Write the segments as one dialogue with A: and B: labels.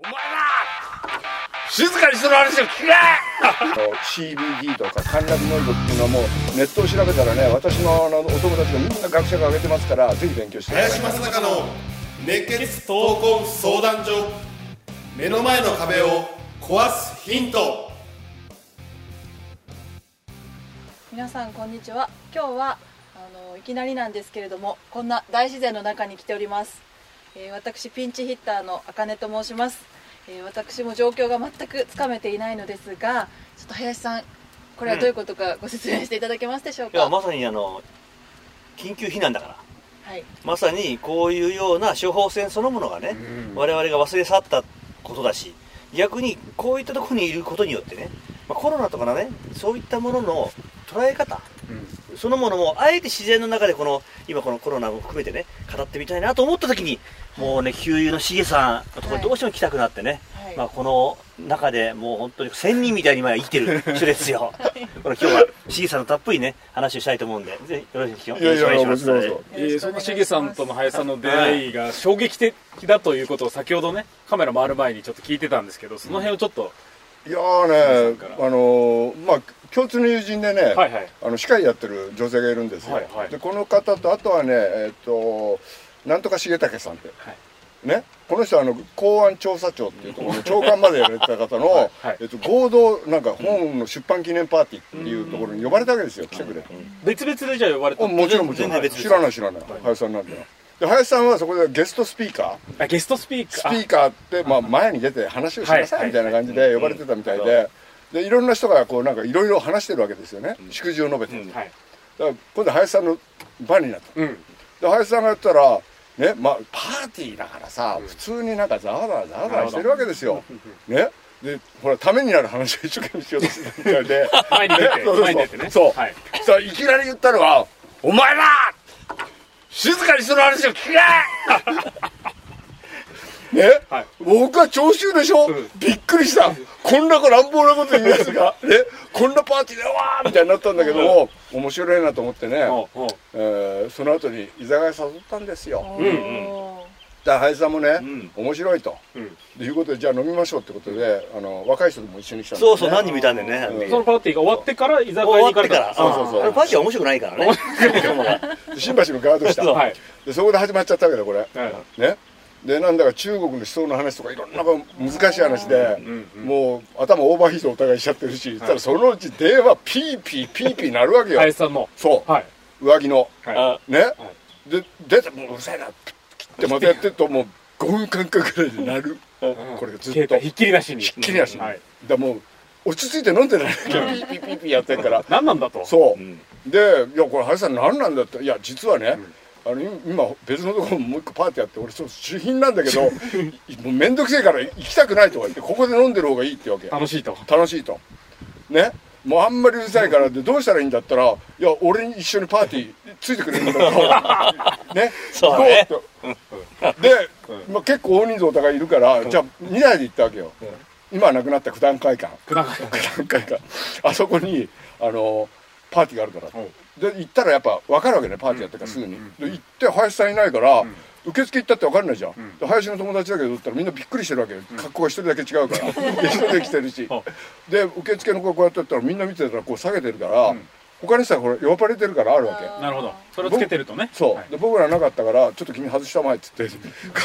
A: お前ら静かにその話を聞け
B: ！CBD とかカンナビノイドっていうのはもうネットを調べたらね私のあのお友達がみんな学者が挙げてますからぜひ勉強してください。
C: 林正孝の熱血闘魂相談所目の前の壁を壊すヒント。
D: 皆さんこんにちは。今日はあのいきなりなんですけれどもこんな大自然の中に来ております、えー私ピンチヒッターのあかねと申します、えー私も状況が全くつかめていないのですがちょっと林さんこれはどういうことかご説明していただけますでしょうか、
E: いやまさにあの緊急避難だから。
D: はい。
E: まさにこういうような処方箋そのものがね、我々が忘れ去ったことだし逆にこういったところにいることによってね、まあ、コロナとかのねそういったものの捉え方、そのものもあえて自然の中でこの今このコロナも含めてね語ってみたいなと思った時にもうね給油のしげさんのところにどうしても来たくなってね、
D: はい。
E: まあ、この中でもう本当に仙人みたいに今生きてる人ですよ。これ今日はしげさんのたっぷりね話をしたいと思うんで、ぜひよろしくお願いします。
B: もちろんどうぞ
F: えーそのしげさんとの林さんの出会いが衝撃的だということを先ほどねカメラ回る前にちょっと聞いてたんですけどその辺をちょっと、
B: いやーねあのーまあ共通の友人でね、
F: はいはい。
B: あの歯科医やってる女性がいるんですよ、
F: はいはい。
B: でこの方とあとはねえっ、となんとか重武さんって、
F: はい。
B: ね？この人はあの公安調査庁っていうところで長官までやられてた方の、
F: はい。はい。
B: えっと、合同なんか本の出版記念パーティーっていうところに呼ばれたわけですよ来てくれと、
F: 別々でじゃあ呼ばれた。
B: あもちろんもちろん。知らない知らない、林さんなんてのはで林さんはそこでゲストスピーカー？
F: あゲストスピー
B: ス
F: カー。
B: ピーカーって、まあ、前に出て話をしなさ
F: はい
B: い。みたいな感じで呼ばれてたみたいで、でいろんな人がこうなんかいろいろ話してるわけですよね、祝辞を述べて、
E: うん
B: だか
F: はい
B: ら今度林さんの番になった。
F: うん。
B: で林さんがやったらねまあパーティーだからさ、普通になんかざわざわざわざわしてるわけですよ。ね。でほらためになる話を一生懸命しようとしてたみたいで
F: 前に出て
B: そうそうそう。
F: 前に出てね
B: そう
F: はい
B: いきなり言ったのは
A: お前ら静かにその話を聞け！
B: ね、
F: はい。
B: 僕は聴衆でしょ、
F: ん。
B: びっくりした。こんな子乱暴なこと言うやつが、ね、こんなパーティーでわーみたいになったんだけども、面白いなと思ってね、えーその後に居酒屋誘ったんですよ。
D: おー
B: だから林さんもね、
E: ん。
B: 面白いと、
F: うん。
B: ということでじゃあ飲みましょうってことであの若い人とも一緒に来たんです、ね、
E: そうそう、何人もいたんでね。
B: うん。
F: そのパーティーが終わってから居酒屋
E: 終
F: に
E: わってから。
F: 行かれた
B: そうそう。そう
E: あれパーティーは面白くないからね。
B: 新橋のガード下。
F: そう。はい
B: でそこで始まっちゃったわけだこれ、
F: はい
B: ね。でなんだか中国の思想の話とかいろんな難しい話で、もう頭オーバーヒートお互いしちゃってるし、そしたらそのうち電話ピーピーピーピーなるわけよ、
F: 林さんの
B: そう、
F: はい。
B: 上着の、
F: は
B: ね、で出てもううるさいな。切ってまたやってるともう5分間隔ぐらいで鳴る、これがずっと。
F: ひっきりなしに。
B: ひっきりなしに、
F: はい。
B: だもう落ち着いて飲んでないけどピーピーピーピーやってるから。
F: 何なんだと。
B: そう、で「いやこれ林さん何なんだ」って「いや実はね、あの今別のところもう一個パーティーやって俺ちょっと主賓なんだけどもう面倒くせえから行きたくないとか言ってここで飲んでる方がいいってわけ。
F: 楽しいと。
B: 楽しいと。ねもうあんまりうるさいからでどうしたらいいんだったら「いや俺に一緒にパーティーついてくれるんだと ね。
E: そうね。
B: 行こうとで、まあ、結構大人数お互いいるから、じゃあ2台で行ったわけよ、今はなくなった九段会館。
F: 九段会
B: 九段会館。あそこにあのパーティーがあるから、で行ったらやっぱ分かるわけねパーティーやってからすぐに、で行って林さんいないから、受付行ったって分かんないじゃん、で林の友達だけどだったらみんなびっくりしてるわけよ、格好が一人だけ違うから。で 一人で来てるし。で受付の子こうやってやったらみんな見てたらこう下げてるから、他にさこれ呼ばれてるからあるわけ。
F: なるほど。それをつけてるとね。
B: そう、
F: はい。
B: で僕らなかったからちょっと君外したまえっつってこ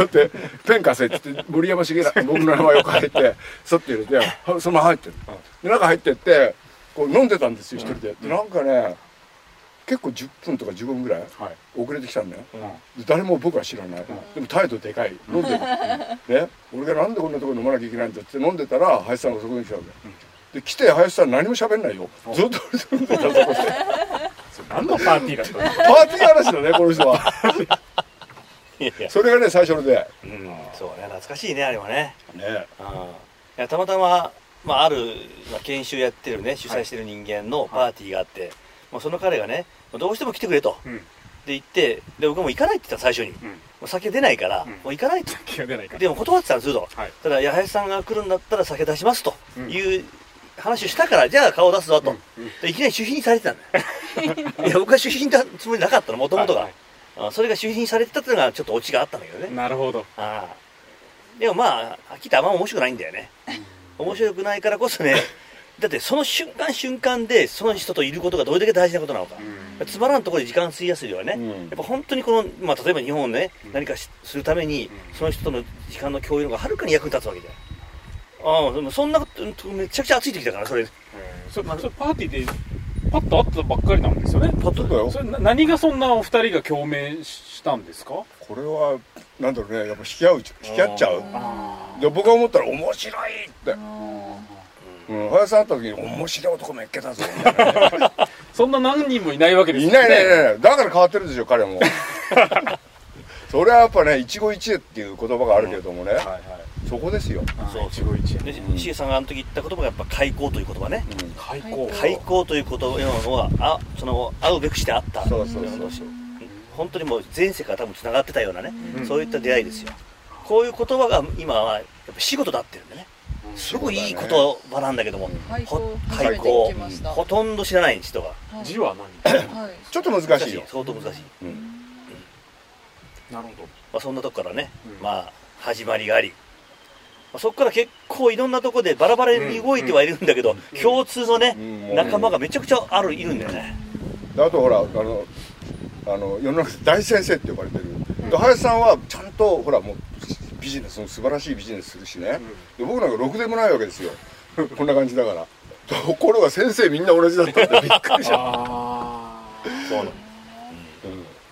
B: うやってペン貸せっつって森山茂ら僕の名前を書いてそって入れてはそのまま入ってる、で中入ってってこう飲んでたんですよ一人で、でなんかね結構10分とか15分ぐらい
F: はい。
B: 遅れてきたんだよ、で誰も僕は知らない、でも態度でかい。飲んでる、ね、俺がなんでこんなところ飲まなきゃいけないんだって飲んでたら林さんがそこに来たわけ、で来て林さん何も喋んないよ。ずっと。飲んでたそこで
F: 何のパーティーだったの？
B: パーティー話だねこの人は。
E: いや。
B: それがね最初ので
E: うん、そうね、懐かしいね、あれはね。
B: ね。
E: うん。いや、たまたま、まあ、ある、まあ、研修やってるね、主催してる人間のパーティーがあって、もうその彼がね、どうしても来てくれと。
F: うん。
E: で言って、で、僕も行かないって言った最初に。もう酒出ないから、もう行かないと。
F: 気が出ないから。
E: でも断ってたんですよと。
F: はい。
E: ただ、八林さんが来るんだったら酒出しますと。いう話をしたから、じゃあ顔出すぞと。でいきなり主賓にされてたんだよ。いや、僕は主賓だつもりなかったの、もともとが。
F: は
E: それが主品されてたっていうのがちょっとオチがあったんだけどね。
F: なるほど。
E: ああ。でもまあはっきり言ってあんま面白くないんだよね。面白くないからこそねだってその瞬間瞬間でその人といることがどれだけ大事なことなのか、つまらんところで時間費やすよりはね、
B: うん。
E: やっぱ本当にこの、まあ、例えば日本でね、何かしするために、その人との時間の共有がはるかに役に立つわけじゃん。ああでもそんなことめちゃくちゃ熱い時だからそれ。
F: それそれパーティーでパッと会ったばっかりなんですよね。
E: パッと
B: そうだよ。
F: それな何がそんなお二人が共鳴したんですか？
B: これはなんだろうねやっぱ引き合う引き合っちゃう。で僕が思ったら面白いってうん。林さん会った時に面白い男めっけたぞ。みたいなね
F: そんな何人もいないわけです
B: い
F: よ
B: ないいないいないだから変わってるでしょ彼も。それはやっぱね一期一会っていう言葉があるけれどもね、
F: はいはい。
B: そこですよ、
E: そう
F: 一期一会。
E: でしげさんがあの時言った言葉がやっぱ開口という言葉ね、
F: 開
D: 口。
E: 開口ということはあその会うべくしてあった。
B: そうそうそう。
E: うん本当にもう前世から多分つながってたようなね、そういった出会いですよ。こういう言葉が今はやっぱ仕事だってるんでねすごくいい言葉なんだけども、
D: 開口。
E: ほとんど知らない人が。
D: はい。
F: 字は何？
D: はい。
B: ちょっと難しいよ。
E: 相当難しい、
F: なるほ
E: まあ、そんなとこからね、
F: うん。
E: まあ始まりがあり、まあ、そこから結構いろんなとこでバラバラに動いてはいるんだけど、共通のね、
B: うん。
E: 仲間がめちゃくちゃあるいるんだよね、
B: であとほらあのあの世の中で大先生って呼ばれてる、で林さんはちゃんとほらもうビジネスの素晴らしいビジネスするしね、で僕なんかろくでもないわけですよ。こんな感じだから。ところが先生みんな同じだったんでびっくりした、
F: あ
E: そうなの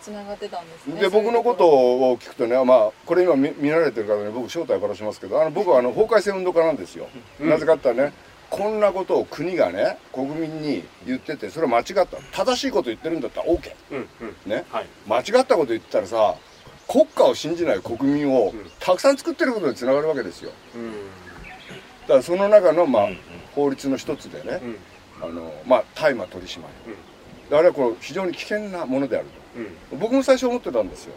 D: つながってたんですね。
B: で僕のことを聞くとねまあこれ今見見られてる方に僕正体からしますけどあの僕はあの法改正運動家なんですよ、なぜかって言ったらねこんなことを国がね国民に言っててそれは間違った。正しいこと言ってるんだったら OK
F: うんうん。
B: ね、
F: はい。
B: 間違ったこと言ってたらさ国家を信じない国民を
F: ん。
B: たくさん作ってることにつながるわけですよ。
F: うん。
B: だからその中の、まあ
E: うん
B: 法律の一つでね、
F: うん。
B: あのまあ、大麻取締り、であれはこれ非常に危険なものである
F: うん。
B: と僕も最初思ってたんですよ。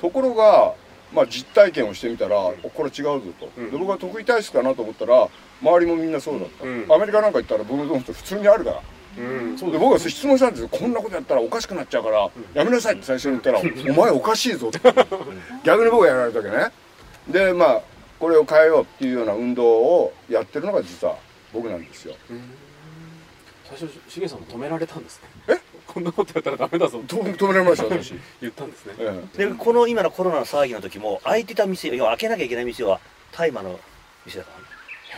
B: ところが、まあ、実体験をしてみたら、おこれ違うぞと、
F: うん。
B: で僕は得意体質かなと思ったら周りもみんなそうだった、
F: うん。
B: アメリカなんか行ったら僕のと普通にあるから
F: うん。
B: で僕は質問したんですよ。こんなことやったらおかしくなっちゃうから、やめなさいって最初に言ったら「お前おかしいぞ」って。逆に僕がやられたわけね。でまあこれを変えようっていうような運動をやってるのが実は僕なんですよ。
F: 最初しげさんも止められたんですね。
B: え？
F: こんなことやったらダメだぞ。と
B: と止められました私、
F: 言ったんですね。
B: え
E: でこの今のコロナの騒ぎの時も開いてた店要は開けなきゃいけない店は大麻の店だからね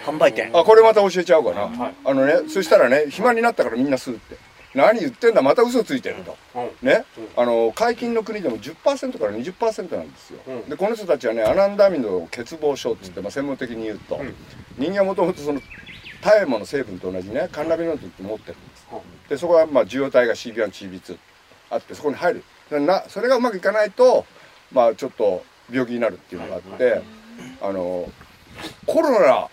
E: 販売店。
B: えあこれまた教えちゃおうかな、
F: はい。
B: あのねそしたらね暇になったからみんな吸うって。何言ってんだまた嘘ついてると、
F: うん。
B: ね、あの解禁の国でも10%から20%なんですよ、
F: うん。
B: でこの人たちはねアナンダミンの欠乏症って言って、まあ、専門的に言うと、
F: うん。
B: 人間はもともとその大麻の成分と同じねカンナビノイドって持ってるんです。
F: うん。
B: でそこはまあ受容体が CB1CB2 あってそこに入る。でなそれがうまくいかないとまあちょっと病気になるっていうのがあって、あのコロナ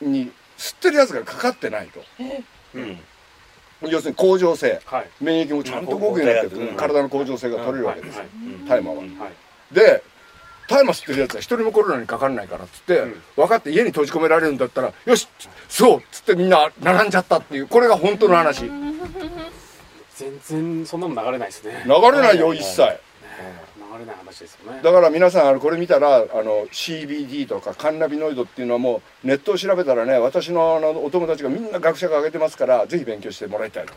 B: に吸ってるやつがかかってないと。
E: うん。
B: 要するに恒常性。
F: はい。
B: 免疫もちゃんと動くようになってる、
E: うん。
B: 体の恒常性が取れるわけですよ、
E: うん。
B: 大麻は、
F: はい。
B: で大麻吸ってるやつは一人もコロナにかかんないからっつって、
F: うん。
B: 分かって家に閉じ込められるんだったらよしそうっつってみんな並んじゃったっていうこれが本当の話。流
F: 全然そんなの流れないですね。
B: れないよ一切
F: 流れない話ですよね。
B: だから皆さんあのこれ見たらあの CBD とかカンナビノイドっていうのはもうネットを調べたらね私のあのお友達がみんな学者が挙げてますからぜひ勉強してもらいたいと。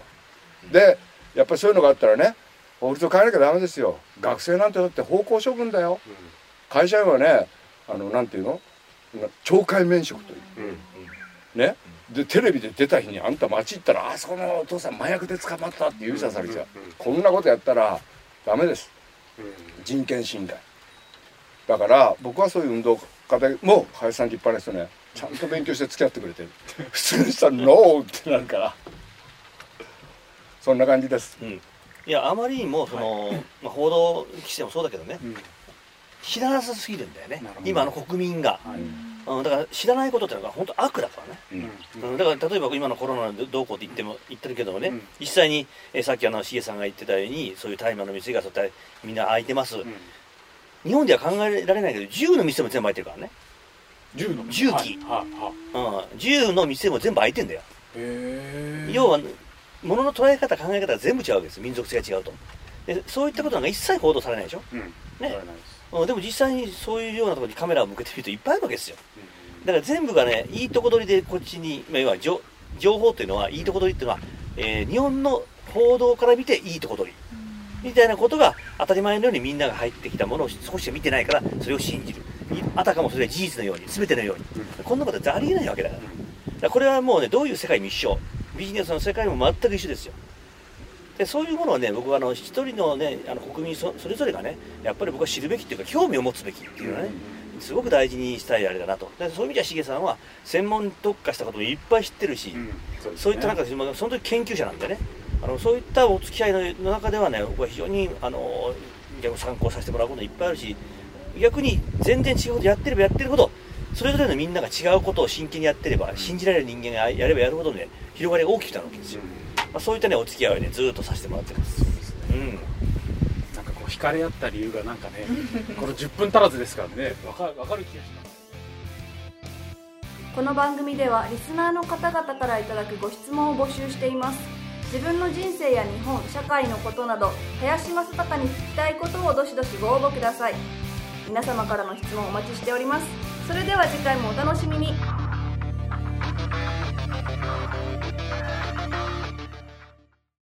B: でやっぱりそういうのがあったらね法律を変えなきゃダメですよ。学生なんてだって方向処分だよ。会社員はねあのなんていうの？懲戒免職という。
F: うんうん。
B: ね？でテレビで出た日にあんた街行ったらあそこのお父さん麻薬で捕まったって指さされちゃう。
F: うんうん。
B: こんなことやったらダメです人権侵害。だから僕はそういう運動家でもう林さん立派な人ね。ちゃんと勉強して付き合ってくれてる。普通にしたら「ノー!」ってなるから。そんな感じです。
E: うん。いやあまりにもその、まあ、報道規制もそうだけどね、
F: うん。
E: 知らなさすぎるんだよね。今の国民が、
F: はい
E: うん、だから知らないことってのが本当悪だからね、
F: うん。
E: うん、だから例えば今のコロナでどうこうって言っても言ってるけどもね、
F: うん。
E: 実際に、えーさっきあの CA さんが言ってたようにそういう大麻の店がそうみんな開いてます、
F: うん。
E: 日本では考えられないけど銃の店も全部開いてるからね、
F: 銃の？
E: 銃器。
F: はい。はい。は
E: うん、銃の店も全部開いてんだよ、
F: いへえ
E: 要は物の捉え方考え方が全部違うわけです。民族性が違うと。でそういったことなんか一切報道されないでしょ、
F: うん。
E: ねうんでも実際にそういうようなところにカメラを向けてみるといっぱいあるわけですよ。だから全部がねいいとこ取りでこっちに、まあ、要は情情報というのはいいとこ取りっていうのは、えー日本の報道から見ていいとこ取り。みたいなことが当たり前のようにみんなが入ってきたものを少ししか見てないからそれを信じる。いあたかもそれが事実のように全てのように、こんなことはありえないわけだから。だからこれはもうねどういう世界も一緒。ビジネスの世界も全く一緒ですよでそういうものはね僕はあの一人のねあの国民そそれぞれがねやっぱり僕は知るべきっていうか興味を持つべきっていうのはね、すごく大事にしたいあれだなと。でそういう意味ではしげさんは専門特化したこともいっぱい知ってるし、
F: そうですね。
E: そういった中で、まあその時研究者なんでね、あのそういったお付き合いのの中ではね、僕は非常にあの参考させてもらうこといっぱいあるし、逆に全然違うことやってればやってるほど、それぞれのみんなが違うことを真剣にやってれば、信じられる人間がやればやるほどね、広がりが大きくなるわけですよ。まあ、そういったね、お付き合いをね、ずーっとさせてもらってます。うん。
F: なんかこう惹かれ合った理由がなんかね この10分足らずですからね。わかわかる気がします。
G: この番組ではリスナーの方々からいただくご質問を募集しています。自分の人生や日本社会のことなど林正孝に聞きたいことをどしどしご応募ください。皆様からの質問お待ちしております。それでは次回もお楽しみに